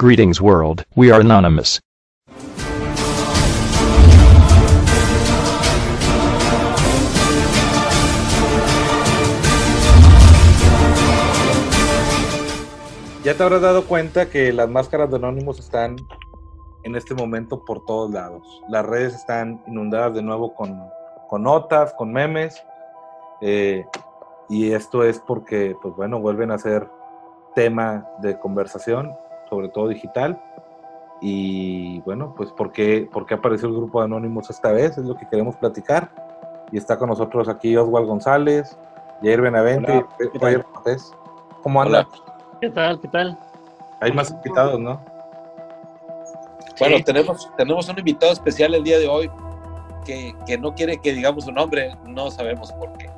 Greetings world, we are anonymous. Ya te habrás dado cuenta que las máscaras de Anonymous están en este momento por todos lados. Las redes están inundadas de nuevo con, con notas, con memes. eh, y esto es porque, pues bueno, vuelven a ser tema de conversación, sobre todo digital. Y bueno, pues ¿por qué, por qué apareció el grupo de Anonymous esta vez? Es lo que queremos platicar. Y está con nosotros aquí Oswald González, Jair Benavente Hola, y ¿qué Roger tal? Cortés. ¿Cómo andan? ¿Qué tal? ¿Qué tal? Hay más invitados, ¿no? Bueno, Sí. tenemos, tenemos un invitado especial el día de hoy que, que no quiere que digamos su nombre, no sabemos por qué.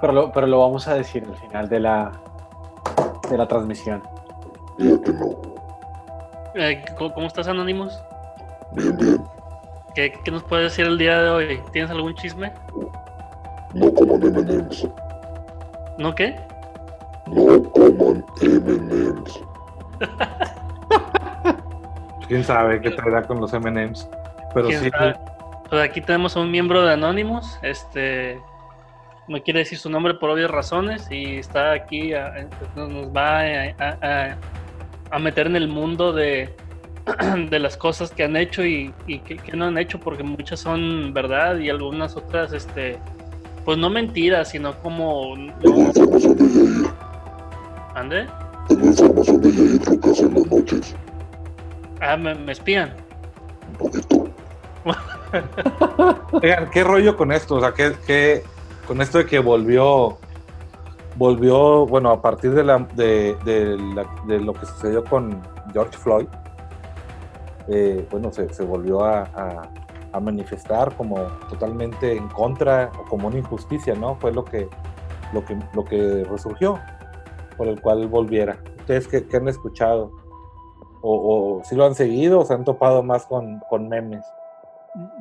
Pero lo, pero lo vamos a decir al final de la, de la transmisión. Eh, ¿cómo, cómo estás, Anonymous? ¿Qué, qué nos puedes decir el día de hoy? ¿Tienes algún chisme? No coman M&M's. ¿No qué? No coman M&M's. quién sabe qué traerá con los MMs. Pero ¿Quién sí, sabe? Pues aquí tenemos a un miembro de Anonymous. Este no quiere decir su nombre por obvias razones y está aquí, a- a- nos nos va a, a- a- a meter en el mundo de, de las cosas que han hecho y, y que, que no han hecho, porque muchas son verdad y algunas otras, este, pues no mentiras, sino como... Tengo información de Yair. ¿Ande? Tengo información de Yair lo que hace en las noches. Ah, me, me espían. Un poquito. Oigan, ¿qué rollo con esto? O sea, ¿qué, qué- con esto de que volvió, volvió, bueno, a partir de, la, de, la- de lo que sucedió con George Floyd, eh, bueno, se, volvió a, manifestar como totalmente en contra o como una injusticia, ¿no? Fue lo que, lo que, lo que resurgió, por el cual volviera. ¿Ustedes qué, han escuchado? O, o si lo han seguido o se han topado más con, con memes.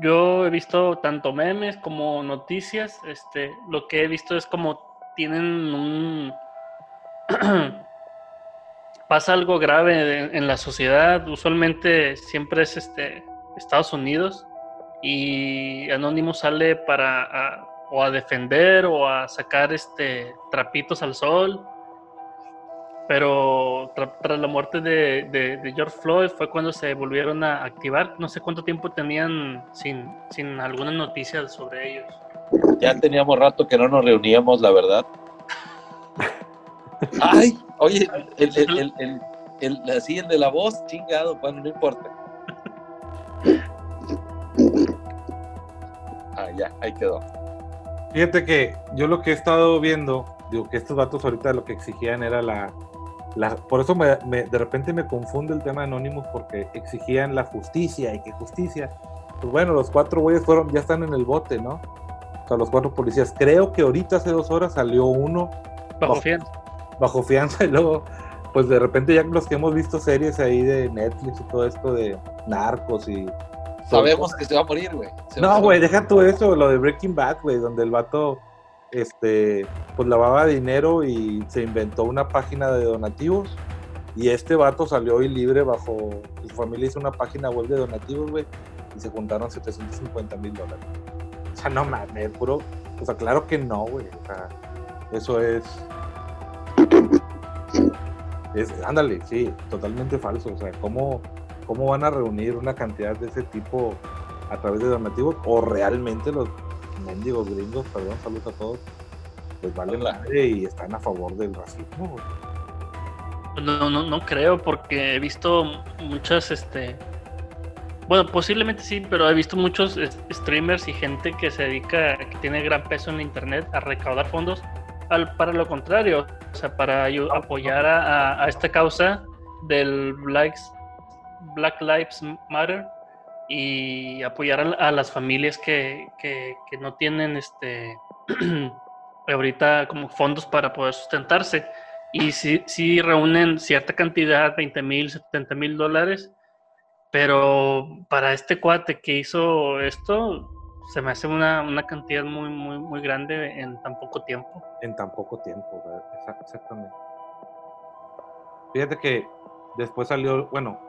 Yo he visto tanto memes como noticias. Este, lo que he visto es como tienen un pasa algo grave en la sociedad. Usualmente siempre es este Estados Unidos y Anonymous sale para o a defender o a sacar este trapitos al sol. Pero tra- tras la muerte de, de- de George Floyd fue cuando se volvieron a activar. No sé cuánto tiempo tenían sin, sin alguna noticia sobre ellos. Ya teníamos rato que no nos reuníamos, la verdad. Ay, oye, el, así el de la voz, chingado, bueno, no importa. Ah, ya, ahí quedó. Fíjate que yo lo que he estado viendo, digo que estos vatos ahorita lo que exigían era la. la por eso me- de repente me confunde el tema de Anonymous porque exigían la justicia y que justicia. Pues bueno, los cuatro güeyes fueron, ya están en el bote, ¿no? Sea, los cuatro policías. Creo que ahorita hace dos horas salió uno Bajo Bajo- fianza. bajo fianza y luego, pues de repente ya los que hemos visto series ahí de Netflix y todo esto de narcos y. Sabemos que se va a morir, güey. No, a güey, deja tú eso, lo de Breaking Bad, güey, donde el vato, este, pues lavaba dinero y se inventó una página de donativos. Y este vato salió hoy libre bajo, su familia hizo una página web de donativos, güey, y se juntaron 750 mil dólares. O sea, no mames, puro, o sea, claro que no, güey, o sea, eso es, es, ándale, sí, totalmente falso, o sea, ¿cómo, cómo van a reunir una cantidad de ese tipo a través de donativos o realmente los mendigos gringos, perdón, saludos a todos, pues valen Hola. madre y están a favor del racismo. No, no, no creo, porque he visto muchas, este. Bueno, posiblemente sí, pero he visto muchos streamers y gente que se dedica, que tiene gran peso en la internet a recaudar fondos. Al, para lo contrario, o sea, para ayu- apoyar a, a- a esta causa del Black, Black Lives Matter y apoyar a, a las familias que, que- que no tienen este ahorita como fondos para poder sustentarse. Y sí, sí reúnen cierta cantidad, 20 mil, 70 mil dólares, pero para este cuate que hizo esto, se me hace una, una cantidad muy, muy, muy grande en tan poco tiempo. en tan poco tiempo, exactamente. Fíjate que después salió, bueno,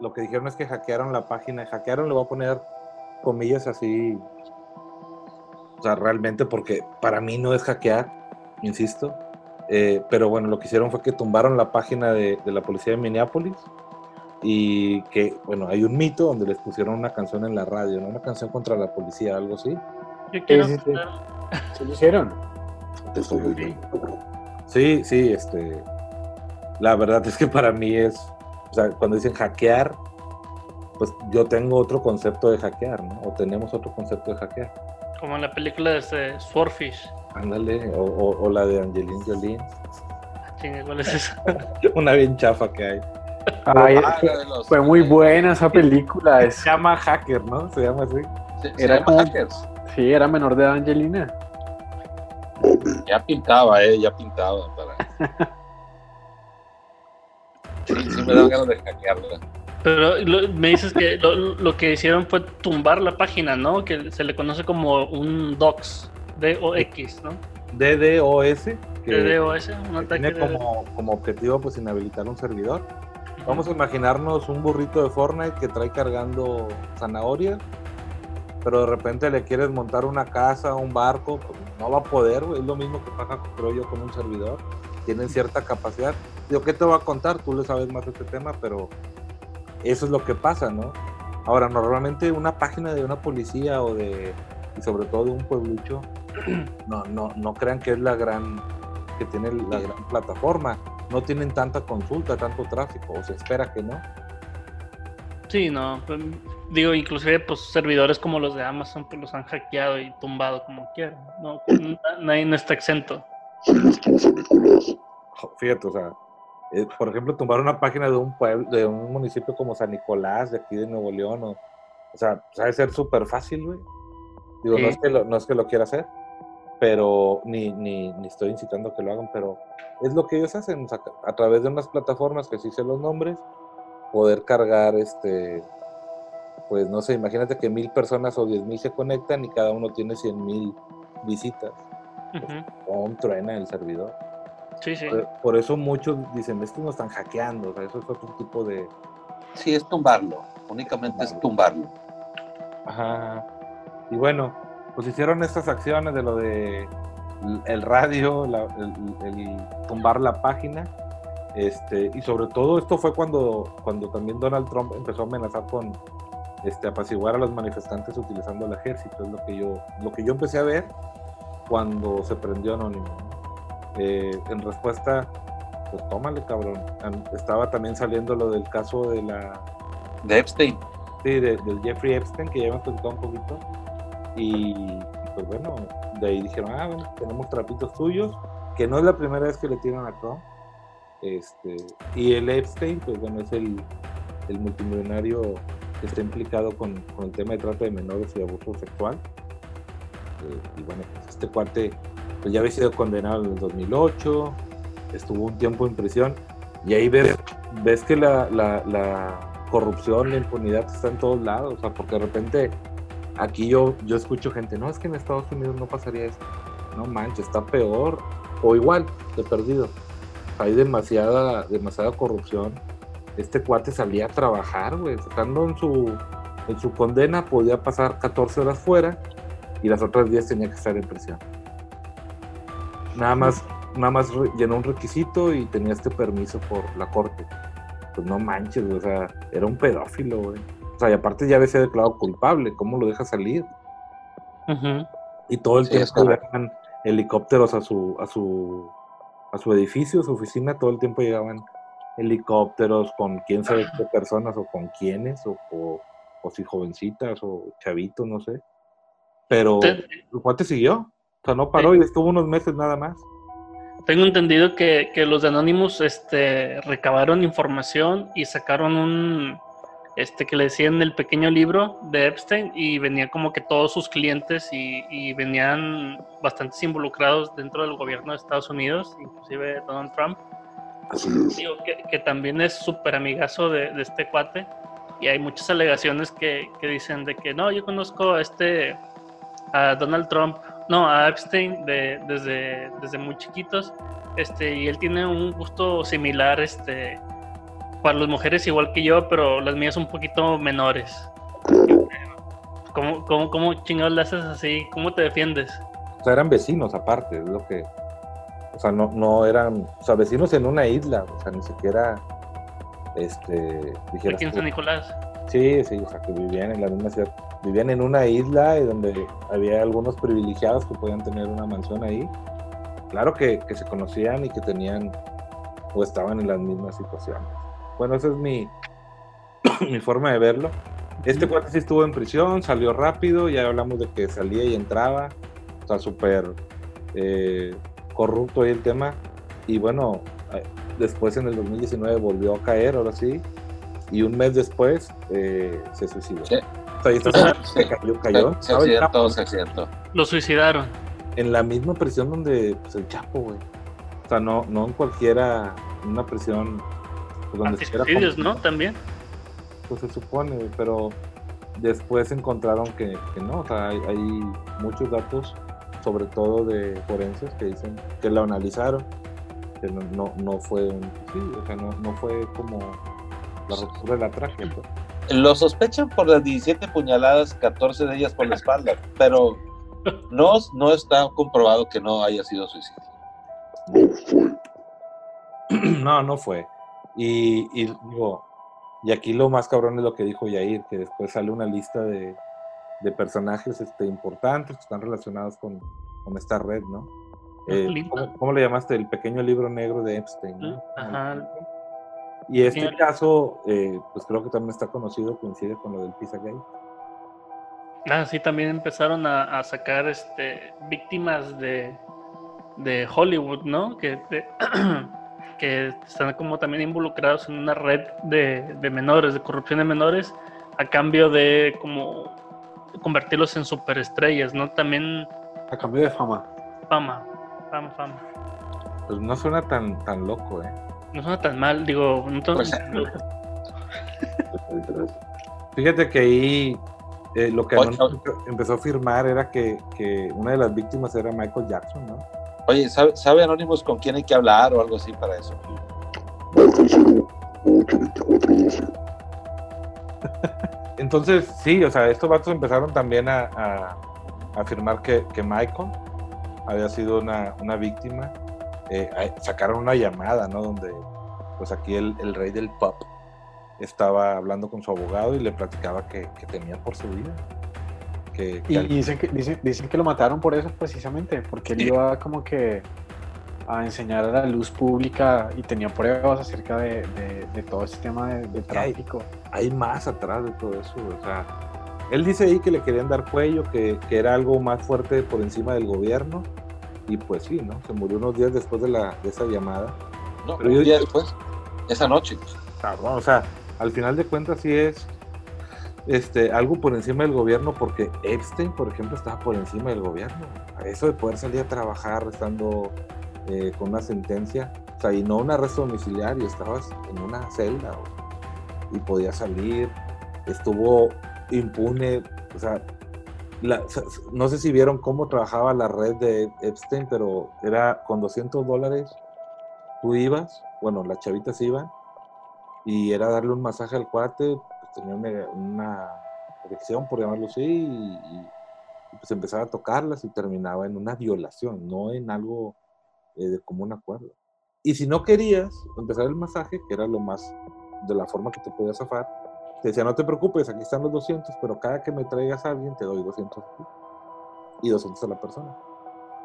lo que dijeron es que hackearon la página. Hackearon, le voy a poner comillas así. O sea, realmente, porque para mí no es hackear, insisto. Eh, pero bueno, lo que hicieron fue que tumbaron la página de, de la policía de Minneapolis y que, bueno, hay un mito donde les pusieron una canción en la radio, ¿no? Una canción contra la policía, algo así. Yo quiero sí, sí. ¿Sí lo hicieron? Sí, sí, este. La verdad es que para mí es. O sea, cuando dicen hackear, pues yo tengo otro concepto de hackear, ¿no? O tenemos otro concepto de hackear. como en la película de este Swordfish. Ándale, o, o- o la de Angelina Jolie. Ah, ¿cuál es esa? Una bien chafa que hay. Ay, Ah, fue, los- muy buena esa película. Es, Se llama Hacker, ¿no? Se llama así. Se, se Era llama como- Hackers. sí, era menor de edad Angelina. Ya pintaba, eh, ya pintaba para. Sí, sí me dan ganas de hackearla. Pero lo- me dices que lo, lo que hicieron fue tumbar la página, ¿no? Que se le conoce como un DOX, D-O-X, ¿no? DDoS, que, DDoS, un que ataque tiene de... como, como objetivo pues inhabilitar un servidor. Vamos a imaginarnos un burrito de Fortnite que trae cargando zanahoria, pero de repente le quieres montar una casa, un barco, pues no va a poder. Es lo mismo que pasa, creo yo, con un servidor. Tienen cierta capacidad. Digo, ¿qué te va a contar? Tú le sabes más de este tema, pero eso es lo que pasa, ¿no? Ahora, normalmente una página de una policía o de, y sobre todo de un pueblucho, no, no, no crean que es la gran, que tiene la gran plataforma. No tienen tanta consulta, tanto tráfico, o se espera que no. Sí, no. pues, digo, inclusive pues servidores como los de Amazon pues los han hackeado y tumbado como quieran. No, na- nadie no está exento. Nicolás. Fíjate, o sea, eh, por ejemplo, tumbar una página de un pueblo, de un municipio como San Nicolás, de aquí de Nuevo León, o, o sea, sabe ser súper fácil, güey. Digo, no, Sí. es que lo, no es que lo quiera hacer, pero ni, ni, ni estoy incitando a que lo hagan, pero es lo que ellos hacen, o sea, a través de unas plataformas que sí sé los nombres, poder cargar este, pues no sé, imagínate que mil personas o diez mil se conectan y cada uno tiene cien mil visitas, Ujú. o un truena el servidor. Sí, sí. Por, por eso muchos dicen, estos no están hackeando, o sea, eso es otro tipo de... Sí, es tumbarlo. Únicamente es tumbarlo. Ajá. Y bueno, pues hicieron estas acciones de lo de el radio, la- el, el tumbar la página, este, y sobre todo esto fue cuando, cuando también Donald Trump empezó a amenazar con este, apaciguar a los manifestantes utilizando el ejército, es lo que yo, lo que yo empecé a ver cuando se prendió Anónimo. Eh, en respuesta, pues tómale cabrón. Estaba también saliendo lo del caso de la De Epstein. Sí, de- del Jeffrey Epstein, que ya hemos platicado un poquito. Y, pues bueno, de ahí dijeron, ah, bueno, tenemos trapitos tuyos, que no es la primera vez que le tiran a Trump. Este, y el Epstein, pues bueno, es el, el multimillonario que está implicado con, con el tema de trata de menores y abuso sexual. Eh, y bueno, pues este cuate pues ya había sido condenado en el 2008, estuvo un tiempo en prisión, y ahí ves, ves que la, la, la corrupción, la impunidad está en todos lados, o sea, porque de repente aquí yo, yo escucho gente, no, es que en Estados Unidos no pasaría esto, no manches, está peor, o igual, de perdido, hay demasiada, demasiada corrupción, este cuate salía a trabajar, güey, estando en su, en su condena podía pasar 14 horas fuera y las otras 10 tenía que estar en prisión. Nada más, nada más llenó un requisito y tenía este permiso por la corte. Pues no manches, o sea, era un pedófilo, güey. O sea, y aparte ya había sido declarado culpable, ¿cómo lo deja salir? Y todo el Sí, tiempo llegaban helicópteros a su, a su, a su edificio, su oficina, todo el tiempo llegaban helicópteros con quién sabe qué personas o con quiénes, o, o, o si jovencitas o chavitos, no sé. Pero Te- el cuate siguió, o sea, no paró y estuvo unos meses nada más. Tengo entendido que, que los de Anonymous este, recabaron información y sacaron un, este, que le decían el pequeño libro de Epstein y venía como que todos sus clientes y, y venían bastantes involucrados dentro del gobierno de Estados Unidos, inclusive Donald Trump. Así es. Digo, que, que también es súper amigazo de, de este cuate. Y hay muchas alegaciones que, que dicen de que no, yo conozco a este, a Donald Trump, no, a Epstein de, desde, desde muy chiquitos. Este, y él tiene un gusto similar este, para las mujeres igual que yo, pero las mías un poquito menores. Claro, ¿Cómo, cómo, cómo chingados le haces así? ¿Cómo te defiendes? O sea, eran vecinos aparte, es lo que. O sea, no, no eran. O sea, vecinos en una isla, o sea, ni siquiera. Este. Dijeras Aquí en. San Nicolás. Sí, sí, o sea, que vivían en la misma ciudad. Vivían en una isla y donde había algunos privilegiados que podían tener una mansión ahí. Claro que, que se conocían y que tenían o estaban en las mismas situaciones. Bueno, esa es mi, mi forma de verlo. Este cuate sí estuvo en prisión, salió rápido, ya hablamos de que salía y entraba. O sea, súper eh, corrupto ahí el tema. Y bueno, eh, después en el 2019 volvió a caer, ahora sí. Y un mes después eh, se suicidó. Sí. O sea, y está- Sí. cayó, cayó. Se accidentó, se accidentó. Lo suicidaron. en la misma prisión donde pues, el Chapo, güey. O sea, no, no en cualquiera, en una prisión pues, donde ¿no? También. Pues se supone, pero después encontraron que, que no, o sea, hay, hay muchos datos, sobre todo de forenses, que dicen que lo analizaron, que no, no, no fue un suicidio, o sea, no, no fue como la ruptura de la tragedia. pues. Lo sospechan por las 17 puñaladas, 14 de ellas por la espalda, pero no, no está comprobado que no haya sido suicidio. no fue. No, no fue. Y, y digo, y aquí lo más cabrón es lo que dijo Yair, que después sale una lista de, de personajes este, importantes que están relacionados con, con esta red, ¿no? Eh, Lindo. ¿cómo, cómo le llamaste? El pequeño libro negro de Epstein, ¿no? Ajá. Y este caso, eh, pues creo que también está conocido, coincide con lo del Pizzagate. Ah, sí, también empezaron a, a sacar este víctimas de, de Hollywood, ¿no? Que, de- que están como también involucrados en una red de, de menores, de corrupción de menores, a cambio de como convertirlos en superestrellas, ¿no? También A cambio de fama. fama, fama, fama. Pues no suena tan, tan loco, ¿eh? No suena tan mal, digo, no tan- Pues, Fíjate que ahí eh, lo que empezó a firmar era que, que una de las víctimas era Michael Jackson, ¿no? Oye, ¿sabe, ¿sabe Anonymous con quién hay que hablar o algo así para eso? Marca 0, 8, 24, 12. Entonces, sí, o sea, estos vatos empezaron también a, afirmar que, Michael había sido una, víctima. Eh, sacaron una llamada, ¿no? Donde, pues aquí el, rey del pop estaba hablando con su abogado y le platicaba que, que temía por su vida. Que, que Y al- dicen que, dicen, dicen que lo mataron por eso precisamente, porque él iba como que a enseñar a la luz pública y tenía pruebas acerca de, de- de todo este tema de, de que hay- tráfico. hay más atrás de todo eso. O sea, él dice ahí que le querían dar cuello, que, que era algo más fuerte por encima del gobierno. Y pues sí, ¿no? Se murió unos días después de, la, de esa llamada. No, Pero un yo- día después, esa noche. Cabrón, o sea, al final de cuentas sí es este, algo por encima del gobierno, porque Epstein, por ejemplo, estaba por encima del gobierno. Eso de poder salir a trabajar estando eh, con una sentencia, o sea, y no un arresto domiciliario, estabas en una celda y podías salir, estuvo impune, o sea, la- no sé si vieron cómo trabajaba la red de Epstein, pero era con 200 dólares, tú ibas, bueno, las chavitas iban, y era darle un masaje al cuate, tenía una, una erección, por llamarlo así, y, y, pues empezaba a tocarlas y terminaba en una violación, no en algo eh, de común acuerdo. Y si no querías empezar el masaje, que era lo más de la forma que te podías zafar, te decía, no te preocupes, aquí están los 200, pero cada que me traigas a alguien te doy 200 a ti y 200 a la persona.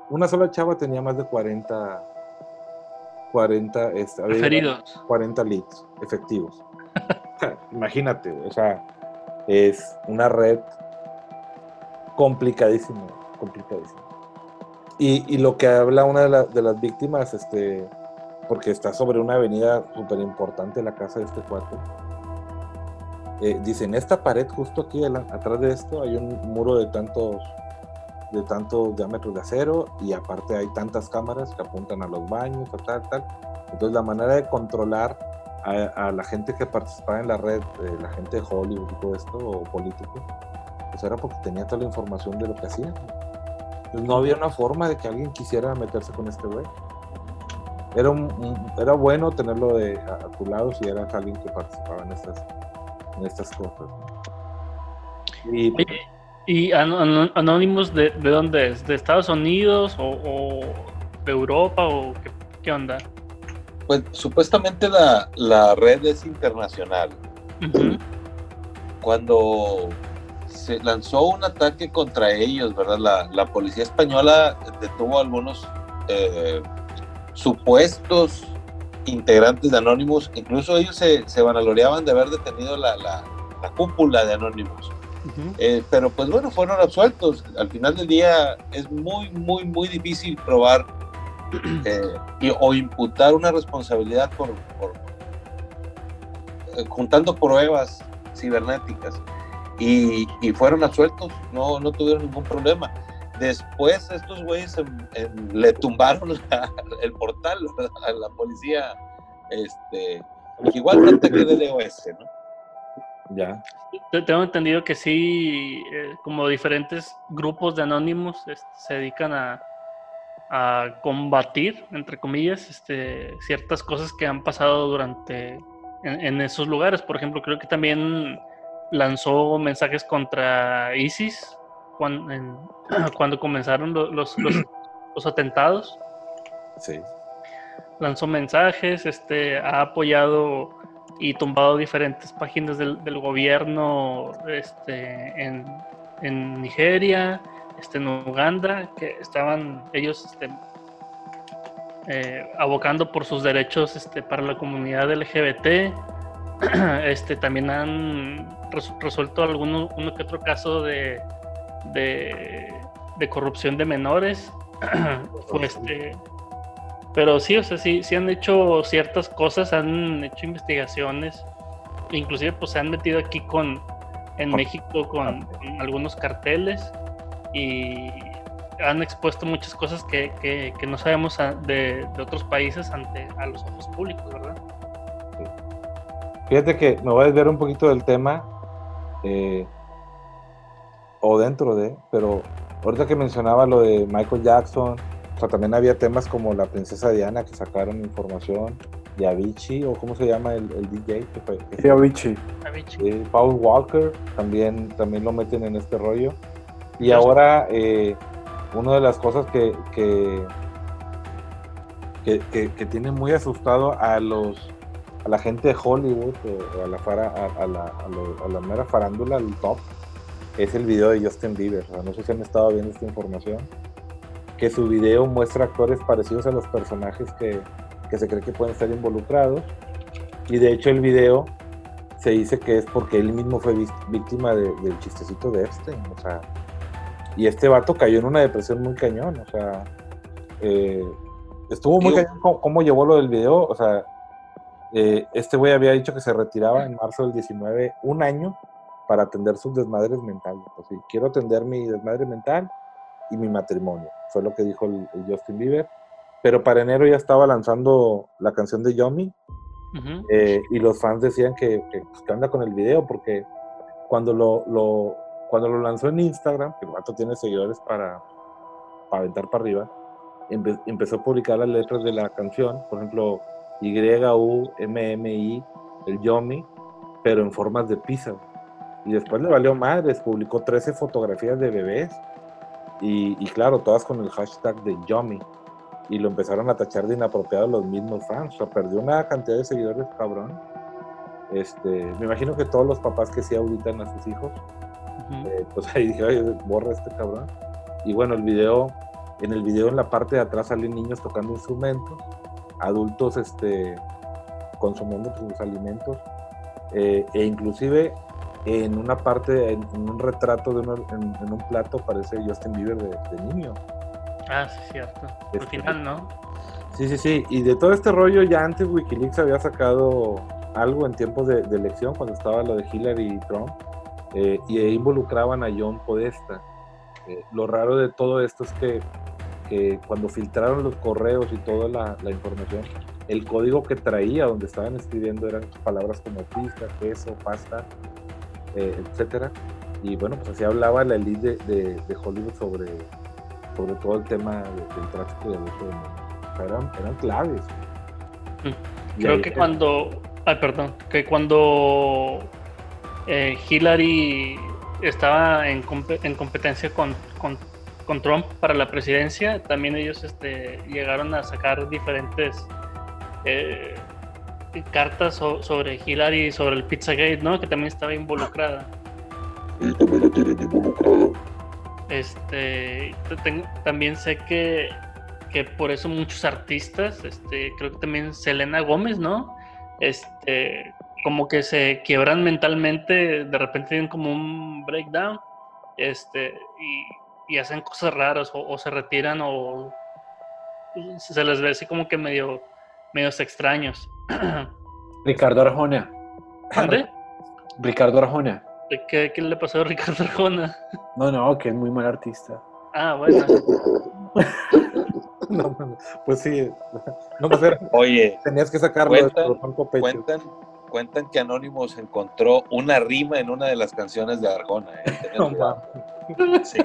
Una sola chava tenía más de 40, 40, este, había- Referidos. 40 leads efectivos. Imagínate, o sea, es una red complicadísima, complicadísima. Y, y lo que habla una de, la- de las víctimas, este, porque está sobre una avenida súper importante la casa de este cuate, eh, dice, en esta pared justo aquí ala- atrás de esto hay un muro de tantos de tantos diámetros de acero y aparte hay tantas cámaras que apuntan a los baños, tal, tal. Entonces la manera de controlar a, a la gente que participaba en la red, eh, la gente de Hollywood y todo esto, o políticos, pues era porque tenía toda la información de lo que hacían. Pues no había una forma de que alguien quisiera meterse con este güey. era, un, un- era bueno tenerlo de, a, a tu lado si eras alguien que participaba en estas, en estas cosas. Y ¿Y Anonymous de, de dónde es? ¿De Estados Unidos o, o de Europa o qué, qué onda? Pues supuestamente la, la red es internacional. Cuando se lanzó un ataque contra ellos, ¿verdad? La, la policía española detuvo a algunos eh, supuestos integrantes de Anonymous. Incluso ellos se, se vanagloriaban de haber detenido la, la- la cúpula de Anonymous. Eh, pero pues bueno, fueron absueltos. Al final del día es muy, muy, muy difícil probar eh, y- o imputar una responsabilidad por, por, eh, juntando pruebas cibernéticas. Y, y fueron absueltos, no, no tuvieron ningún problema. Después estos güeyes le tumbaron la- el portal a la policía, este, igual que ataque de DOS, ¿no? ya, Te- Tengo entendido que sí, eh, como diferentes grupos de anónimos este, se dedican a, a combatir, entre comillas, este, ciertas cosas que han pasado durante en, en esos lugares. Por ejemplo, creo que también lanzó mensajes contra ISIS cuando, cuando comenzaron lo- los, los, los atentados. sí. lanzó mensajes, este, ha apoyado y tumbado diferentes páginas del, del gobierno este, en, en Nigeria, este, en Uganda, que estaban ellos este, eh, abocando por sus derechos este, para la comunidad LGBT. Este, también han res- resuelto alguno uno que otro caso de, de, de corrupción de menores. Este, pero sí, o sea, sí, sí han hecho ciertas cosas, han hecho investigaciones, inclusive pues se han metido aquí con, en México con, con algunos carteles y han expuesto muchas cosas que, que- que no sabemos a- de, de otros países ante a los ojos públicos, ¿verdad? Fíjate que me voy a desviar un poquito del tema, eh, o dentro de, pero ahorita que mencionaba lo de Michael Jackson, o sea, también había temas como la princesa Diana que sacaron información, de Avicii, o cómo se llama el, el DJ, que fue- Sí, Avicii. Avicii. eh, Paul Walker, también, también lo meten en este rollo. Y ahora, eh, una de las cosas que, que, que, que- que tiene muy asustado a los a la gente de Hollywood o a la, fara- a, a la, a lo- a la mera farándula, el top, es el video de Justin Bieber. O sea, no sé si han estado viendo esta información. Que su video muestra actores parecidos a los personajes que, que se cree que pueden estar involucrados. Y de hecho el video se dice que es porque él mismo fue víctima de- del chistecito de Epstein. O sea, y este vato cayó en una depresión muy cañón. O sea, eh, estuvo muy Digo- cañón cómo, cómo llevó lo del video. O sea, eh, este güey había dicho que se retiraba en marzo del 19, un año, para atender sus desmadres mentales. Pues sí, quiero atender mi desmadre mental y mi matrimonio. Fue lo que dijo el, el Justin Bieber. Pero para enero ya estaba lanzando la canción de Yomi. Ujú. Eh, y los fans decían que, que, pues, ¿qué onda con el video? Porque cuando lo, lo- cuando lo lanzó en Instagram, que el vato tiene seguidores para, para aventar para arriba, empe- empezó a publicar las letras de la canción, por ejemplo, Y-U-M-M-I, el Yomi, pero en formas de pizza. Y después le valió madres, publicó 13 fotografías de bebés y, y claro, todas con el hashtag de Yomi. Y lo empezaron a tachar de inapropiado los mismos fans. O sea, perdió una cantidad de seguidores, cabrón. Este, me imagino que todos los papás que sí auditan a sus hijos, Eh, pues ahí dije, oye, borra este cabrón. Y bueno, el video, en el video en la parte de atrás salen niños tocando instrumentos, adultos este, consumiendo sus alimentos, eh, e inclusive en una parte, en, en un retrato de uno- en, en un plato parece Justin Bieber de, de niño. Ah, sí, cierto. Al Este- final, ¿no? Sí, sí, sí. Y de todo este rollo, ya antes Wikileaks había sacado algo en tiempos de, de elección, cuando estaba lo de Hillary y Trump, eh, y involucraban a John Podesta. Eh, lo raro de todo esto es que, que cuando filtraron los correos y toda la, la información, el código que traía donde estaban escribiendo eran palabras como pizza, queso, pasta, eh, etcétera. Y bueno, pues así hablaba la elite de, de- de Hollywood sobre, sobre todo el tema de- del tráfico y abuso de niños. O sea, eran, eran claves. Mm. Creo que cuando. Ay, perdón. Que cuando eh, Hillary estaba en, compe- en competencia con, con, con Trump para la presidencia, también ellos este, llegaron a sacar diferentes eh, cartas so- sobre Hillary y sobre el Pizzagate, ¿no? Que también estaba involucrada. Y también la tienen involucrada. Este, también sé que, que por eso muchos artistas, este, creo que también Selena Gómez, ¿no? Este, como que se quiebran mentalmente, de repente tienen como un breakdown, este, y, y hacen cosas raras, o, o se retiran, o se les ve así como que medio, medios extraños. Ricardo Arjona. ¿Dónde? Ricardo Arjona. ¿Qué, ¿Qué le pasó a Ricardo Arjona? No, no, que es muy mal artista. Ah, bueno. No, no, pues sí, no pues era- Oye, tenías que sacarlo de tu pecho. cuentan, cuentan que Anonymous encontró una rima en una de las canciones de Arjona. ¿eh? No. Sí.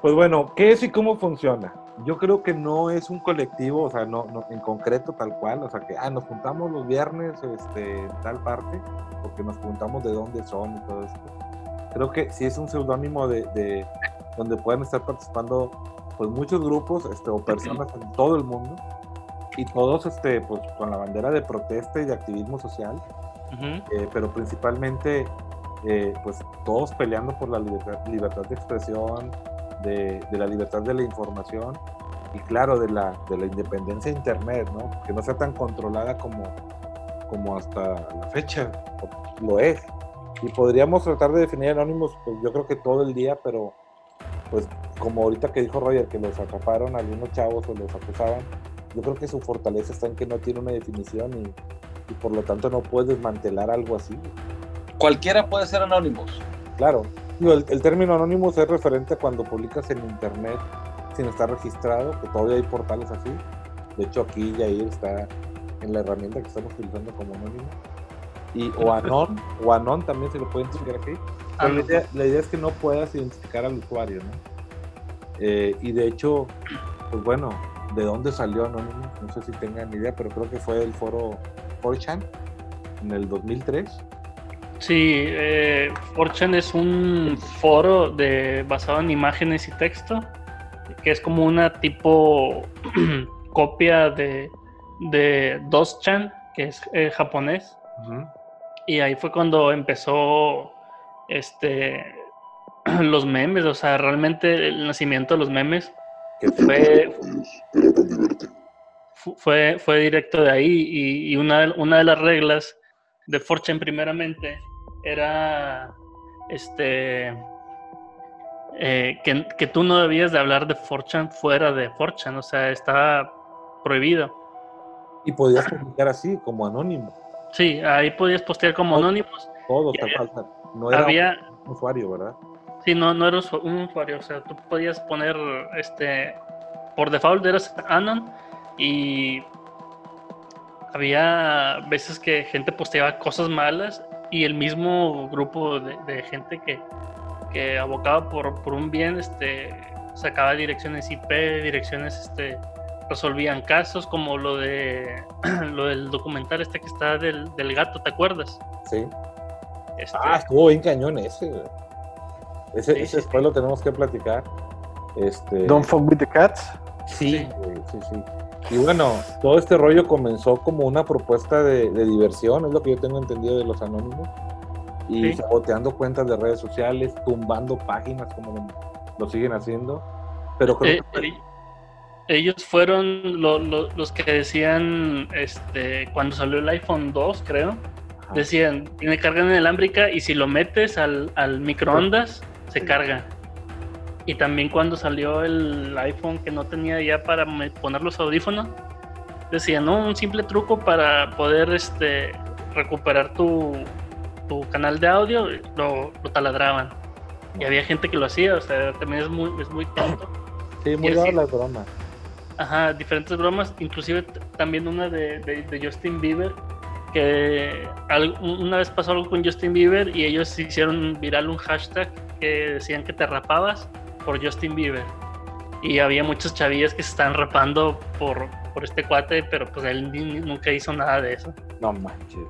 Pues bueno, ¿qué es y cómo funciona? Yo creo que no es un colectivo, o sea, no, no en concreto tal cual, o sea, que ah, nos juntamos los viernes este, en tal parte, porque nos preguntamos de dónde son y todo esto. Creo que sí es un seudónimo de, de donde pueden estar participando pues muchos grupos este, o personas en todo el mundo y todos este, pues, con la bandera de protesta y de activismo social, eh, pero principalmente eh, pues todos peleando por la libertad, libertad de expresión, de, de la libertad de la información y claro, de la, de la independencia de Internet, ¿no? Que no sea tan controlada como, como hasta la fecha lo es. Y podríamos tratar de definir anónimos, pues yo creo que todo el día, pero pues como ahorita que dijo Roger, que los atraparon algunos chavos o los acusaban, yo creo que su fortaleza está en que no tiene una definición y, y por lo tanto no puedes desmantelar algo así. Cualquiera puede ser Anonymous. Claro, el, el término anónimos es referente a cuando publicas en internet sin estar registrado, que todavía hay portales así. De hecho, aquí Yair está en la herramienta que estamos utilizando como anónimo. Y, o anon, o anon también se lo pueden identificar aquí. Pero la, idea, la idea es que no puedas identificar al usuario, ¿no? Eh, y de hecho, pues bueno, ¿de dónde salió Anonymous? No sé si tengan idea, pero creo que fue el foro 4chan en el 2003. Sí, eh, 4chan es un foro de, basado en imágenes y texto, que es como una tipo copia de, de 2chan, que es eh, japonés. Y ahí fue cuando empezó este los memes, o sea, realmente el nacimiento de los memes Que fue, fue, fue directo de ahí y, y una, una de las reglas de 4chan primeramente era este eh, que, que tú no debías de hablar de 4chan fuera de 4chan, o sea, estaba prohibido. Y podías publicar así, como anónimo. Sí, ahí podías postear como anónimos. Todo, Y tal había- cual. No era Había, un usuario, ¿verdad? Sí, no, no eras un usuario, o sea, tú podías poner, este, por default eras Anon y había veces que gente posteaba cosas malas y el mismo grupo de, de gente que, que abocaba por, por un bien, este, sacaba direcciones IP, direcciones, este, resolvían casos como lo de lo del documental este que está del, del gato, ¿te acuerdas? Sí. Este, Ah, estuvo bien cañón ese, güey. Ese, Sí, ese sí, después lo tenemos que platicar. Este, Don't fuck with the cats. sí, sí. sí, sí. Y bueno, todo este rollo comenzó como una propuesta de, de diversión, es lo que yo tengo entendido de los anónimos. Y Sí. saboteando cuentas de redes sociales, tumbando páginas como lo, lo siguen haciendo. Pero creo Eh, que ellos fueron lo- lo- los que decían, este, cuando salió el iPhone 2, creo, Ajá. decían, tiene carga inalámbrica y si lo metes al, al microondas, se carga. Y también cuando salió el iPhone que no tenía ya para poner los audífonos, decían, no, un simple truco para poder este, recuperar tu, tu canal de audio, lo, lo taladraban. Y había gente que lo hacía, o sea, también es muy, es muy tonto. sí, muy dado las bromas. Ajá, diferentes bromas, inclusive también una de, de- de Justin Bieber, que una vez pasó algo con Justin Bieber y ellos hicieron viral un hashtag que decían que te rapabas por Justin Bieber. Y había muchas chavillas que se estaban rapando por, por este cuate, pero pues él nunca hizo nada de eso. No manches.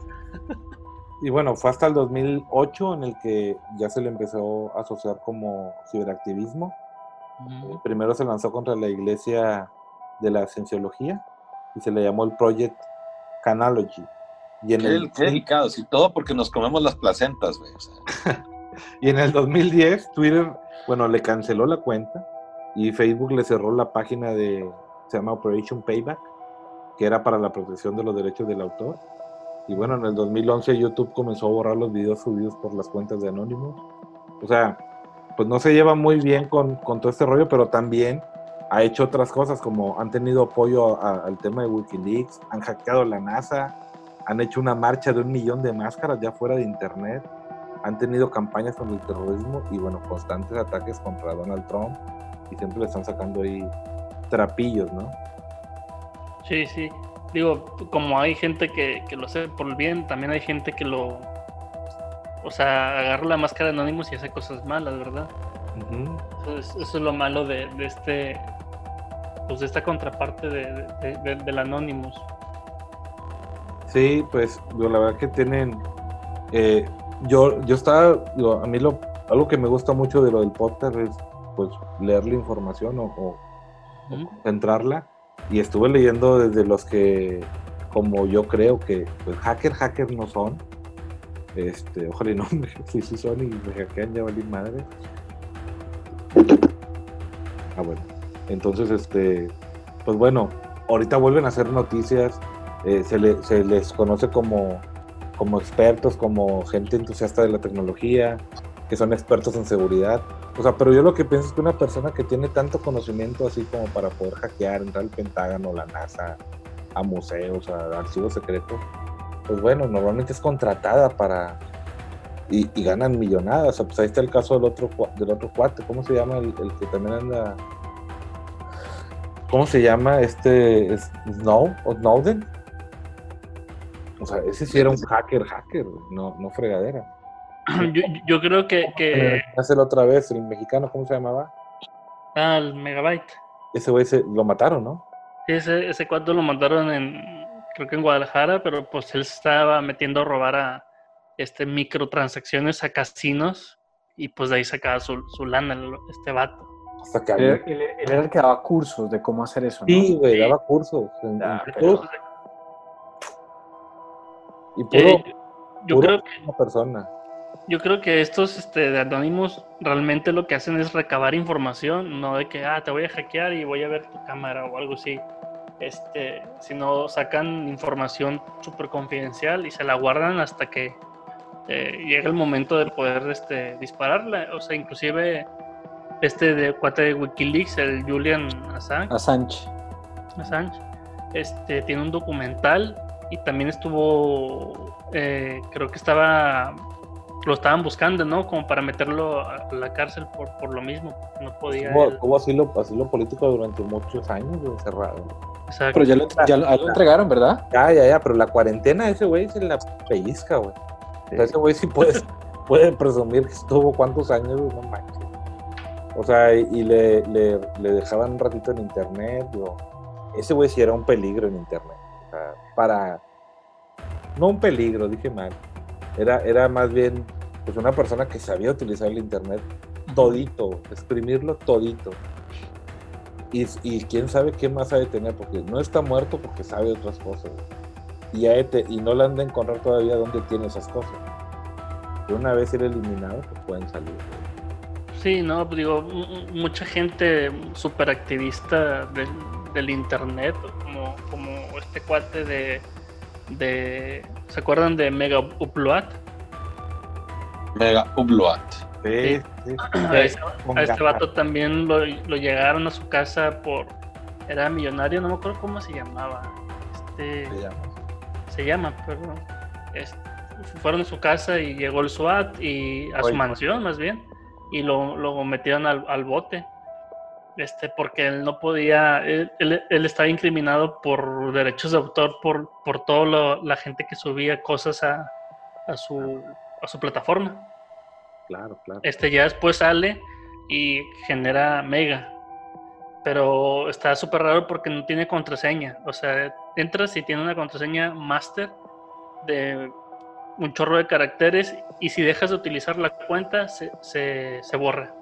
Y bueno, fue hasta el 2008 en el que ya se le empezó a asociar como ciberactivismo. Eh, Primero se lanzó contra la iglesia de la cienciología y se le llamó el Project Canalogy. Y en, Qué, el, qué delicado, y todo porque nos comemos las placentas, güey. o sea. y en el 2010 Twitter, bueno, le canceló la cuenta y Facebook le cerró la página de, se llama Operation Payback, que era para la protección de los derechos del autor. Y bueno, en el 2011 YouTube comenzó a borrar los videos subidos por las cuentas de Anonymous. O sea, pues no se lleva muy bien con, con todo este rollo, pero también ha hecho otras cosas, como han tenido apoyo a- al tema de Wikileaks, han hackeado la NASA, han hecho una marcha de un millón de máscaras ya fuera de Internet, han tenido campañas contra el terrorismo y bueno, constantes ataques contra Donald Trump y siempre le están sacando ahí trapillos, ¿no? Sí, sí. Digo, como hay gente que, que lo hace por el bien, también hay gente que lo. O sea, agarra la máscara de Anonymous y hace cosas malas, ¿verdad? Eso es, eso es lo malo de, de este. Pues de esta contraparte de- del Anonymous. Sí, pues la verdad que tienen. eh, yo, yo estaba. digo, a mí lo, algo que me gusta mucho de lo del podcast es pues leer la información o, o- Ujú. centrarla. Y estuve leyendo desde los que, como yo creo que pues, hacker, hacker no son. Este, ojalá y no, si sí son y me hackean ya valí madre. Ah, bueno. Entonces, este, pues bueno, ahorita vuelven a hacer noticias. Eh, se, le- se les conoce como, como expertos, como gente entusiasta de la tecnología, que son expertos en seguridad. O sea, pero yo lo que pienso es que una persona que tiene tanto conocimiento así como para poder hackear, entrar al Pentágono, la NASA, a museos, a archivos secretos, pues bueno, normalmente es contratada para... Y, ganan millonadas. O sea, pues ahí está el caso del otro, del otro cuate. ¿Cómo se llama? El, el que también anda... ¿Cómo se llama? Este... es- Snow o Snowden. O sea, ese sí era un hacker, hacker, no, no fregadera. Yo, yo creo que, que Hacerlo otra vez, el mexicano, ¿cómo se llamaba? ah, el Megabyte. Ese güey se, lo mataron, ¿no? Sí, ese, ese cuadro lo mandaron en, creo que en Guadalajara, pero pues él se estaba metiendo a robar a este microtransacciones a casinos y pues de ahí sacaba su, su lana este vato. Hasta que Él, él- él era el que daba cursos de cómo hacer eso, ¿no? Sí, güey, daba cursos. en- Ah, en pero- YouTube, y puro, Eh, yo puro creo que una persona. yo creo que estos este, de anónimos realmente lo que hacen es recabar información, no de que ah te voy a hackear y voy a ver tu cámara o algo así. Este, sino sacan información súper confidencial y se la guardan hasta que eh, llega el momento de poder este, dispararla. O sea, inclusive este de cuate de Wikileaks, el Julian Assange, Assange. Assange, este, tiene un documental y también estuvo, eh, creo que estaba, lo estaban buscando, ¿no? Como para meterlo a la cárcel por, por lo mismo, no podía. Hubo, él- hubo asilo, asilo político durante muchos años encerrado. Exacto. Pero ya lo, ya lo- a él lo entregaron, ¿verdad? Ya, ya, ya, pero la cuarentena ese güey se la pellizca, güey. O sea, ese güey sí puede, puede presumir que estuvo cuántos años, no manches. O sea, y, y le, le, le dejaban un ratito en internet, digo, ese güey sí era un peligro en internet. Sea, para... No un peligro, dije mal. Era, era más bien pues una persona que sabía utilizar el internet todito, exprimirlo todito. Y, y quién sabe qué más ha de tener, porque no está muerto porque sabe otras cosas. Y, te- y no le han de encontrar todavía dónde tiene esas cosas. Y una vez ser eliminado, pues pueden salir. Sí, no, pues digo, mucha gente súper activista del, del internet, este cuate de, de. ¿Se acuerdan de Mega Upload? Mega Upload. Sí, sí. A ese, Con a este vato también lo, lo llegaron a su casa por. Era millonario, no me acuerdo cómo se llamaba. Este, Se llama. se llama, perdón. Fueron a su casa y llegó el SWAT y a su mansión más bien y lo, lo metieron al, al bote. Este, porque él no podía, él, él- él estaba incriminado por derechos de autor por, por toda la gente que subía cosas a, a su, a su plataforma. Claro, claro. Este ya después sale y genera Mega. pero está súper raro porque no tiene contraseña. O sea, entras y tiene una contraseña master de un chorro de caracteres y si dejas de utilizar la cuenta se, se, se borra.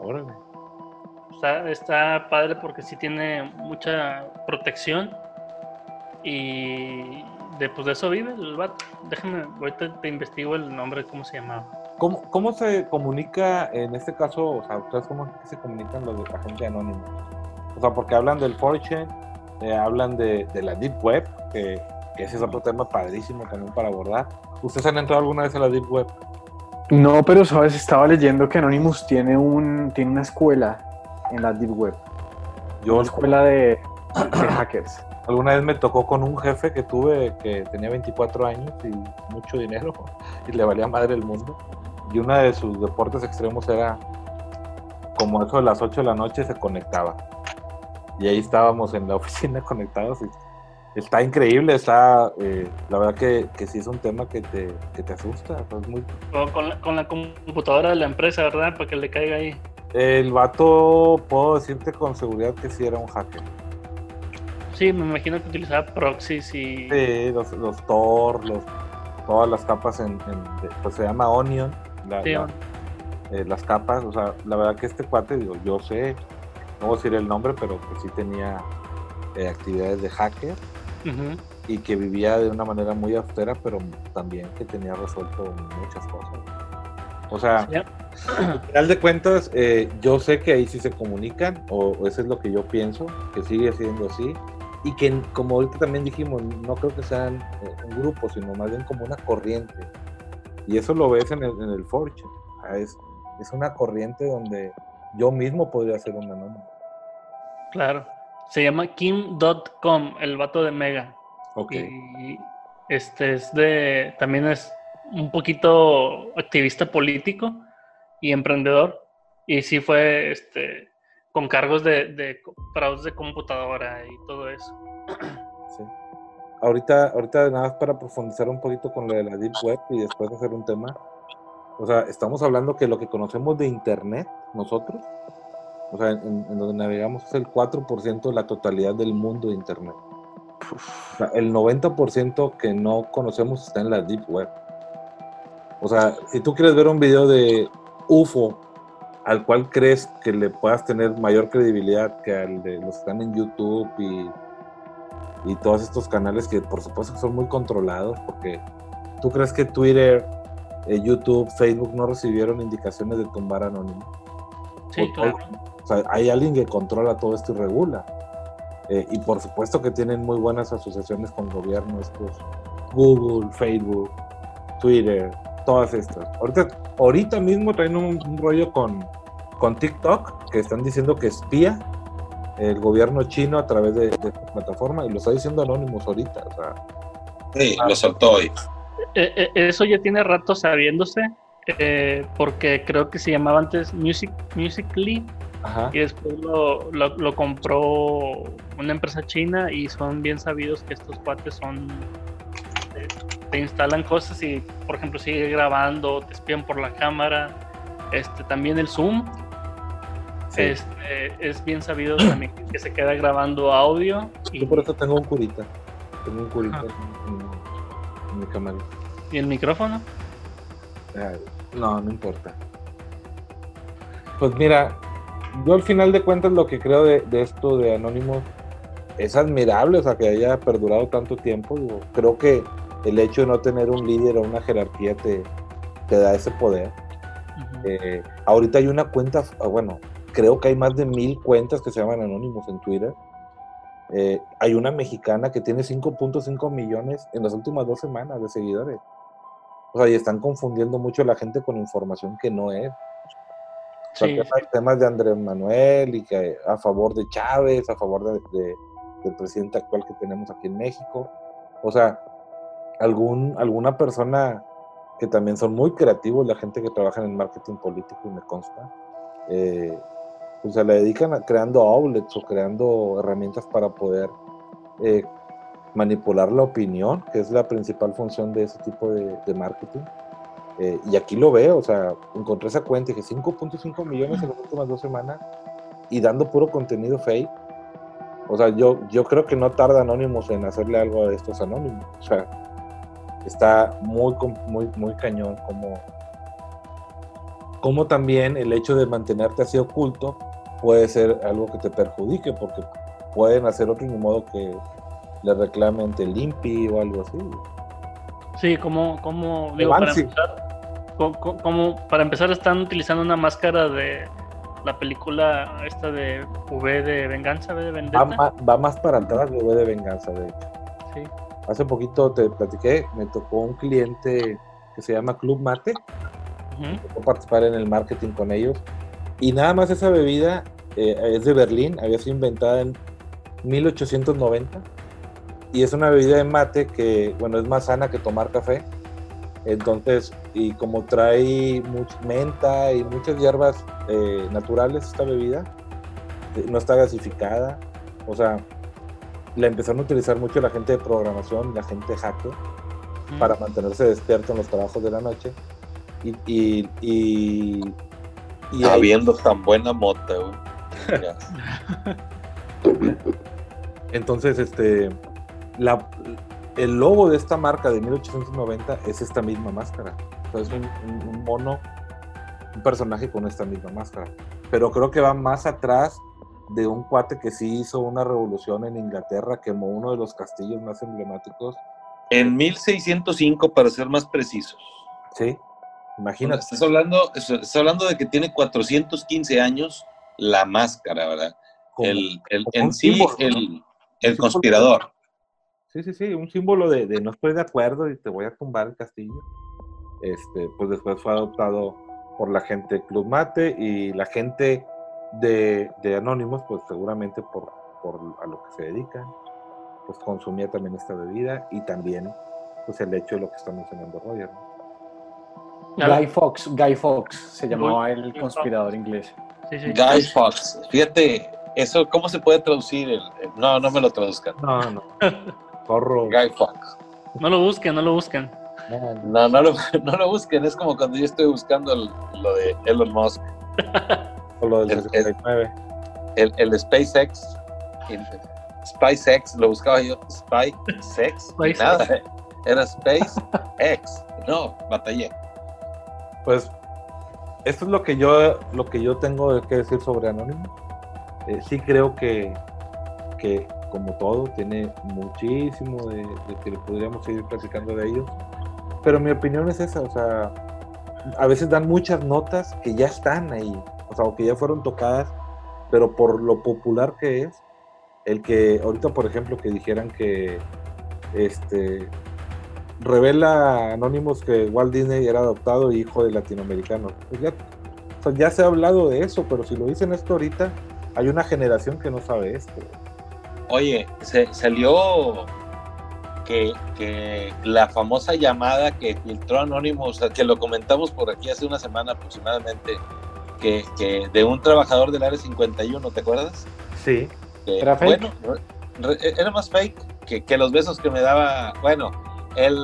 Órale. Está, está padre porque sí tiene mucha protección y de, pues de eso vive el vato. Déjame, ahorita te investigo el nombre, cómo se llamaba. ¿Cómo, ¿Cómo se comunica en este caso? O sea, ¿ustedes cómo se comunican los de la gente anónima? O sea, porque hablan del 4chan, eh, hablan de, de la Deep Web, que, que ese es otro tema padrísimo también para abordar. ¿Ustedes han entrado alguna vez a la Deep Web? No, pero sabes, estaba leyendo que Anonymous tiene un tiene una escuela en la Deep Web. Yo Una escuela de, de hackers. alguna vez me tocó con un jefe que tuve que tenía 24 años y mucho dinero y le valía madre el mundo. Y uno de sus deportes extremos era como eso de las 8 de la noche se conectaba. Y ahí estábamos en la oficina conectados. Y está increíble, está, eh, la verdad que, que sí es un tema que te, que te asusta. es muy, O con la, con la computadora de la empresa, ¿verdad? Para que le caiga ahí. El vato, puedo decirte con seguridad que sí era un hacker. Sí, me imagino que utilizaba proxies y... Sí, los, los Tor, los, todas las capas en, pues se llama Onion, la- Sí, la- eh, las capas, o sea, la verdad que este cuate, digo, yo sé, no voy a decir el nombre, pero pues sí tenía eh, actividades de hacker y que vivía de una manera muy austera, pero también que tenía resuelto muchas cosas. O sea, Sí. Al final de cuentas, eh, yo sé que ahí sí se comunican, o, o eso es lo que yo pienso, que sigue siendo así, y que como ahorita también dijimos, no creo que sean eh, un grupo, sino más bien como una corriente. Y eso lo ves en el, en el Forge. Es, es una corriente donde yo mismo podría ser un anónimo. Claro. Se llama Kim.com, el vato de Mega. Ok. Y este es de. También es un poquito activista político y emprendedor. Y sí fue este con cargos de, de de computadora y todo eso. Sí. Ahorita, ahorita nada más para profundizar un poquito con lo de la Deep Web y después hacer un tema. O sea, estamos hablando que lo que conocemos de Internet, nosotros, o sea, en, en donde navegamos es el 4% de la totalidad del mundo de Internet. O sea, el 90% que no conocemos está en la Deep Web. O sea, si tú quieres ver un video de UFO al cual crees que le puedas tener mayor credibilidad que al de los que están en YouTube y y todos estos canales que por supuesto son muy controlados porque tú crees que Twitter, eh, YouTube, Facebook no recibieron indicaciones de tumbar anónimo. Sí, O- claro. O sea, hay alguien que controla todo esto y regula. Eh, y por supuesto que tienen muy buenas asociaciones con gobierno estos Google, Facebook, Twitter, todas estas. Ahorita, ahorita mismo traen un, un rollo con, con TikTok que están diciendo que espía el gobierno chino a través de, de esta plataforma y lo está diciendo Anonymous ahorita. O sea, Sí, lo soltó hoy. Eh, eh, eso ya tiene rato sabiéndose, eh, porque creo que se llamaba antes Music, Musically ajá. y después lo, lo- lo compró una empresa china y son bien sabidos que estos cuates son... te instalan cosas y, por ejemplo, sigue grabando, te espían por la cámara. Este, también el Zoom Sí. este, es bien sabido también que se queda grabando audio y, Yo por eso tengo un curita. Tengo un curita en, mi cámara. y el micrófono. No, no importa. Pues mira, yo al final de cuentas lo que creo de, de esto de Anonymous es admirable, o sea, que haya perdurado tanto tiempo. digo, creo que el hecho de no tener un líder o una jerarquía te, te da ese poder. Ujú. Eh, ahorita hay una cuenta, ah, bueno, creo que hay más de mil cuentas que se llaman Anonymous en Twitter. Eh, hay una mexicana que tiene 5.5 millones en las últimas dos semanas de seguidores. O sea, y están confundiendo mucho a la gente con información que no es. O sea, Sí, temas, temas de Andrés Manuel y que a favor de Chávez, a favor de, de- del presidente actual que tenemos aquí en México. O sea, algún, alguna persona que también son muy creativos, la gente que trabaja en el marketing político y me consta, eh, pues se le dedican a creando outlets o creando herramientas para poder eh, manipular la opinión, que es la principal función de ese tipo de, de marketing. Eh, y aquí lo veo, o sea, encontré esa cuenta y dije 5.5 millones en las últimas dos semanas. y dando puro contenido fake. O sea, yo, yo creo que no tarda Anonymous en hacerle algo a estos Anonymous. O sea, está muy, muy, muy cañón como, como también el hecho de mantenerte así oculto puede ser algo que te perjudique porque pueden hacer otro modo que le reclamen te limpi o algo así. Sí, como, como digo, para empezar, co- co- como para empezar están utilizando una máscara de la película esta de V de Venganza, V de Vendetta. Va, va más para atrás de V de venganza, de hecho. Sí. Hace poquito te platiqué, me tocó un cliente que se llama Club Mate, Ujú. tocó participar en el marketing con ellos. Y nada más esa bebida eh, es de Berlín, había sido inventada en 1890. Y es una bebida de mate que, bueno, es más sana que tomar café. Entonces, y como trae mucha menta y muchas hierbas eh, naturales esta bebida, eh, no está gasificada. O sea, la empezaron a utilizar mucho la gente de programación, la gente hacker, para mantenerse despierto en los trabajos de la noche. Y, y, y, y ahí- Habiendo tan buena mota, güey. Entonces, este, la, el logo de esta marca de 1890 es esta misma máscara. O sea, es un, un- un mono, un personaje con esta misma máscara. Pero creo que va más atrás de un cuate que sí hizo una revolución en Inglaterra, quemó uno de los castillos más emblemáticos. En 1605, para ser más precisos. Sí, imagínate. Estás hablando, estás hablando de que tiene 415 años la máscara, ¿verdad? como- El, el- como en sí, símbolo, ¿no? el, conspirador. Sí, sí, sí, un símbolo de, de no estoy de acuerdo y te voy a tumbar el castillo. Este, pues después fue adoptado por la gente Club Mate y la gente de, de Anónimos, pues seguramente por, por a lo que se dedican, pues consumía también esta bebida y también pues el hecho de lo que está mencionando Roger. ¿no? Guy Fox, Guy Fox se llamaba el conspirador inglés. Sí, sí. Guy Fox. Fíjate, eso, ¿cómo se puede traducir? El, el- no, no me lo traduzcan. No, no. Zorro. Guy Fox. No lo busquen, no lo busquen. No, no. No, no lo, no lo busquen. Es como cuando yo estoy buscando el- lo de Elon Musk, O lo del El- el- 69. el, el SpaceX. el SpaceX, lo buscaba yo. SpaceX. Nada. Era SpaceX. No, batallé. Pues esto es lo que yo lo que yo tengo que decir sobre Anonymous. Eh, sí creo que, que como todo tiene muchísimo de, de que podríamos seguir platicando de ellos. Pero mi opinión es esa, o sea, a veces dan muchas notas que ya están ahí, o sea, o que ya fueron tocadas, pero por lo popular que es, el que ahorita por ejemplo que dijeran que este revela Anonymous que Walt Disney era adoptado y hijo de latinoamericanos. Pues ya, o sea, ya se ha hablado de eso, pero si lo dicen esto ahorita, hay una generación que no sabe esto. Oye, se, salió que, que la famosa llamada que filtró Anonymous, que lo comentamos por aquí hace una semana aproximadamente, que, que de un trabajador del área 51, ¿te acuerdas? Sí. Que, ¿Era fake? Bueno, re- re- era más fake que, que los besos que me daba. Bueno, el,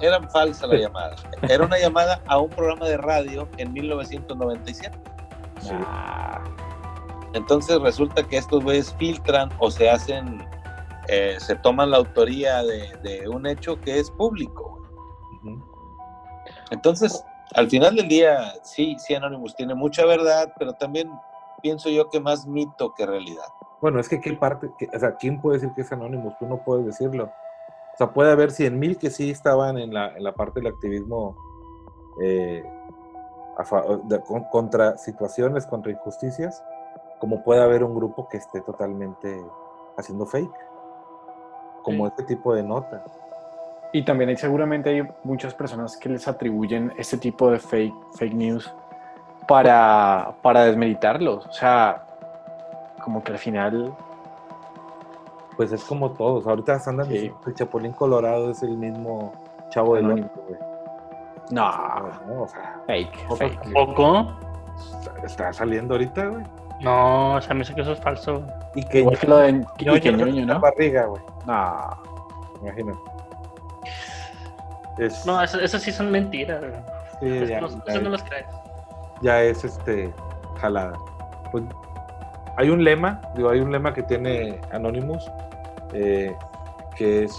era falsa la llamada. Era una llamada a un programa de radio en 1997. Sí. Ah, Entonces resulta que estos güeyes filtran o se hacen, eh, se toman la autoría de, de un hecho que es público. Entonces, al final del día, sí, sí, Anonymous tiene mucha verdad, pero también pienso yo que más mito que realidad. Bueno, es que qué parte, que- o sea, ¿quién puede decir que es Anonymous? Tú no puedes decirlo. O sea, puede haber 100 mil que sí estaban en la, en la parte del activismo eh, a fa- de- con- contra situaciones, contra injusticias, como puede haber un grupo que esté totalmente haciendo fake, como Sí. este tipo de nota. Y también hay, seguramente hay muchas personas que les atribuyen este tipo de fake, fake news para, para desmeritarlos. O sea, como que al final Pues es como todos. Ahorita andan Sí. el Chapulín Colorado es el mismo chavo del güey. No, No, o sea, fake, fake. ¿Poco? está- saliendo ahorita, güey. No, o sea, me dice que eso es falso. Y que Igual que lo de y Ñoño, que ¿no? Ñoño, la ¿no? barriga, güey. No. Imagínate. Es, No, esas, esas sí son mentiras. sí, ya, Esas no, ya esas no es- las crees. ya es este jalada. Pues, hay un lema, digo, hay un lema que tiene Anonymous, eh, que es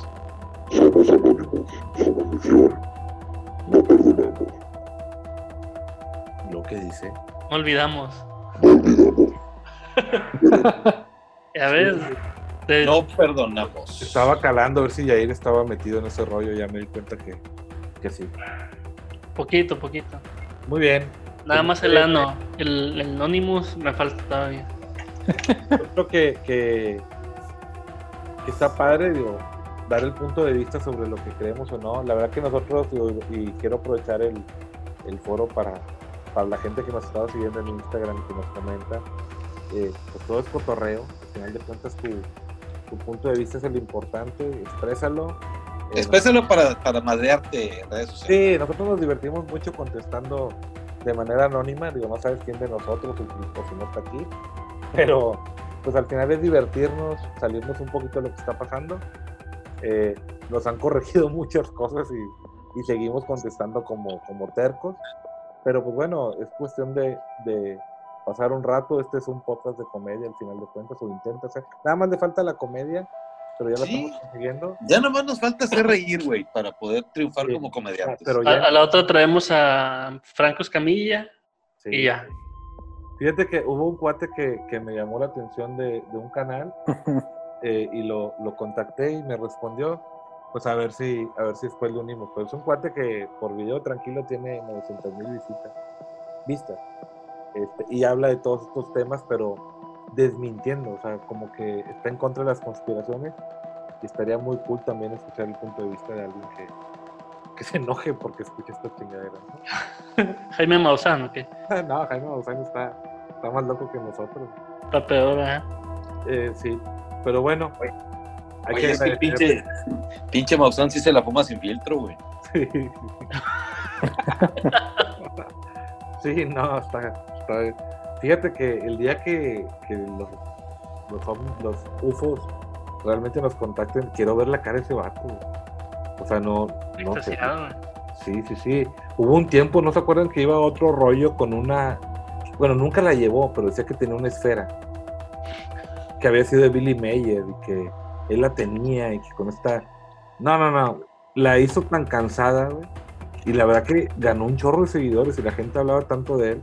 Somos anónimos. Su maldición. No perdonamos. lo que dice. No olvidamos. No olvidamos. A ver, No perdonamos. Estaba calando a ver si Yair estaba metido en ese rollo, ya me di cuenta que, que sí. poquito, poquito. Muy bien. Nada más el ano. El, el Anonymous me falta todavía. Yo creo que, que, que está padre, digo, dar el punto de vista sobre lo que creemos o no. La verdad que nosotros, digo, y quiero aprovechar el, el foro para, para la gente que nos estaba siguiendo en Instagram y que nos comenta, eh, pues todo es cotorreo. Al final de cuentas, tu, tu punto de vista es el importante, exprésalo. Eh, Exprésalo para, para madrearte en redes sociales. Sí, nosotros nos divertimos mucho contestando de manera anónima, digo, no sabes quién de nosotros o, si- o si no está aquí, pero pues al final es divertirnos, salirnos un poquito de lo que está pasando. Eh, nos han corregido muchas cosas y, y seguimos contestando como, como tercos, pero pues bueno, es cuestión de, de pasar un rato, este es un podcast de comedia al final de cuentas, o intenta ser, nada más le falta la comedia, pero ya la Sí. estamos consiguiendo. Ya nomás nos falta hacer reír, güey, para poder triunfar Sí. como comediantes. Pero A, ya, a la otra traemos a Franco Escamilla sí. y ya. Fíjate que hubo un cuate que, que me llamó la atención de, de un canal eh, y lo, lo contacté y me respondió, pues a ver si a ver si después le unimos. Pues es un cuate que por video tranquilo tiene 900 mil visitas, vistas este, y habla de todos estos temas, pero desmintiendo, o sea, como que está en contra de las conspiraciones y estaría muy cool también escuchar el punto de vista de alguien que, que se enoje porque escucha esta chingadera. ¿no? Jaime Maussan, ¿o qué? no, Jaime Maussan está, está más loco que nosotros. Está peor, ¿eh? Eh, sí, pero bueno. Hay Oye, es que el pinche, pinche Maussan sí se la fuma sin filtro, güey. Sí. Sí, no, está, Fíjate que el día que, que los, los, UFOs realmente nos contacten, quiero ver la cara de ese vato. O sea, no, no sé. Sí, sí, sí. Hubo un tiempo, ¿no se acuerdan que iba otro rollo con una... Bueno, nunca la llevó, pero decía que tenía una esfera. Que había sido de Billy Mayer y que él la tenía y que con esta... No, no, no. La hizo tan cansada, güey. Y la verdad que ganó un chorro de seguidores y la gente hablaba tanto de él.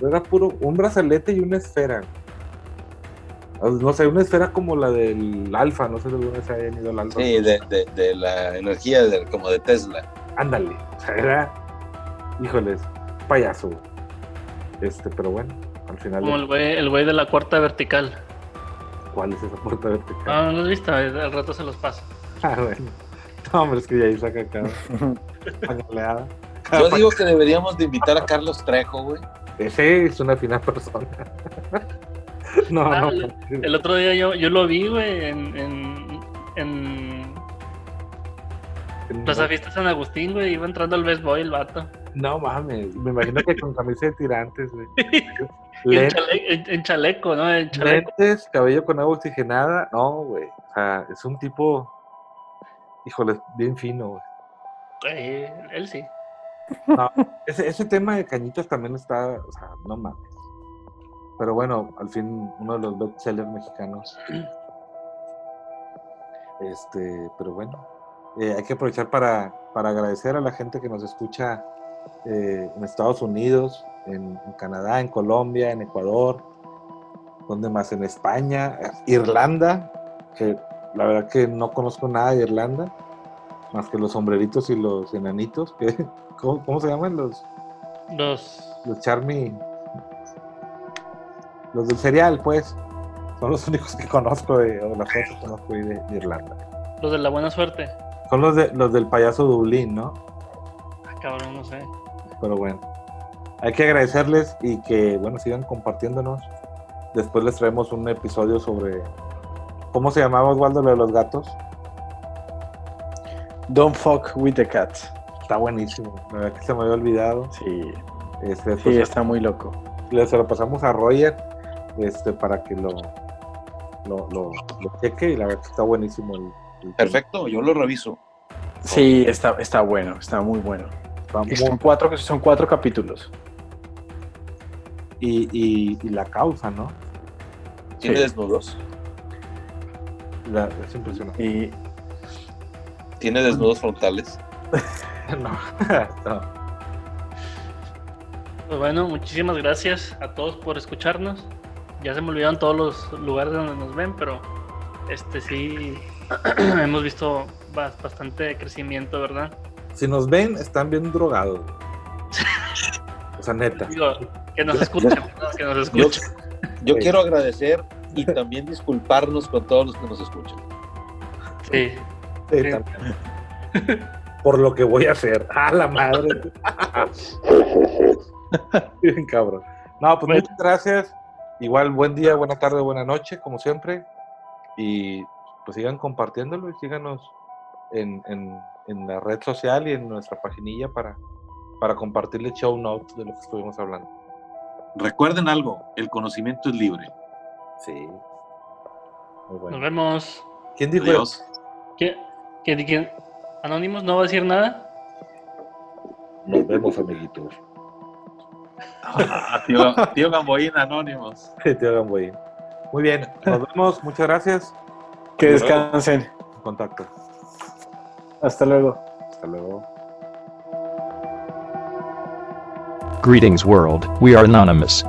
Pero era puro un brazalete y una esfera. No sé, una esfera como la del Alfa, no sé de dónde se haya ido el Alfa. Sí, de, de, de la energía de- como de Tesla. Ándale. O sea, era. Híjoles, payaso. Este, pero bueno, al final. Como el güey, el güey de la cuarta vertical. ¿Cuál es esa puerta vertical? Ah, ¿no lo has visto? Al rato se los paso. Ah, bueno. No, hombre, es que ya ahí saca cada. Yo digo que deberíamos de invitar a Carlos Trejo, güey. Ese es una fina persona. no, Ah, no. el- El otro día yo, yo lo vi, güey, en, en, en Plaza Fiesta San Agustín, güey. Iba entrando al Best Boy el vato. No mames, me imagino que con camisa de tirantes, güey. En, chale- en- en chaleco, ¿no? En chaleco. Lentes, cabello con agua oxigenada. No, güey. O sea, es un tipo, híjole, bien fino, güey. Eh, él sí. No, ese, ese tema de cañitos también está, o sea, no mames. Pero bueno, al fin, uno de los bestsellers mexicanos. Este, pero bueno, eh, hay que aprovechar para, para agradecer a la gente que nos escucha eh, en Estados Unidos, en, en Canadá, en Colombia, en Ecuador, donde más en España, Irlanda, que la verdad que no conozco nada de Irlanda, más que los sombreritos y los enanitos, que ¿Cómo, cómo se llaman los, Los. los Charmy? Los del cereal, pues. Son los únicos que conozco de, o las cosas que conozco ahí de, de Irlanda. Los de la buena suerte. Son los, de, los del payaso Dublín, ¿no? Ah, cabrón, no sé. Pero bueno. Hay que agradecerles y que, bueno, sigan compartiéndonos. Después les traemos un episodio sobre. ¿Cómo se llamaba Osvaldo lo de los gatos? Don't fuck with the cat. Está buenísimo. La verdad que se me había olvidado. Sí, Este, sí, pues, está muy loco. le se lo pasamos a Roger este, para que lo, lo, lo, lo cheque y la verdad que está buenísimo. El, el Perfecto, yo lo reviso. Sí, está, está bueno, está muy bueno. Y son cuatro, son cuatro capítulos. y, y, y la causa, ¿no? ¿Tiene Sí. desnudos? La- es impresionante. Y ¿Tiene desnudos frontales? No, no. Pues bueno, muchísimas gracias a todos por escucharnos. Ya se me olvidaron todos los lugares donde nos ven, pero este sí hemos visto ba- bastante crecimiento, ¿verdad? Si nos ven, están bien drogados. O sea, neta. Digo, que nos escuchen, que nos Yo, escuchen. yo Sí. quiero agradecer y también disculparnos con todos los que nos escuchan. Sí. Sí, Sí. también. Por lo que voy a hacer. ¡Ah, la madre! Bien cabrón. No, pues Bueno. muchas gracias. Igual, buen día, buena tarde, buena noche, como siempre. Y pues sigan compartiéndolo y síganos en, en, en la red social y en nuestra paginilla para, para compartirle show notes de lo que estuvimos hablando. Recuerden algo, el conocimiento es libre. Sí. Muy Nos bueno. vemos. ¿Quién dijo Adiós. ¿Qué, qué, quién- Anonymous no va a decir nada? Nos vemos, amiguitos. Ah, tío, tío Gamboín Anónimos. Tío Gamboín. Muy bien, nos vemos. Muchas gracias. que descansen. En contacto. Hasta luego. Hasta luego. Greetings, world. We are anonymous.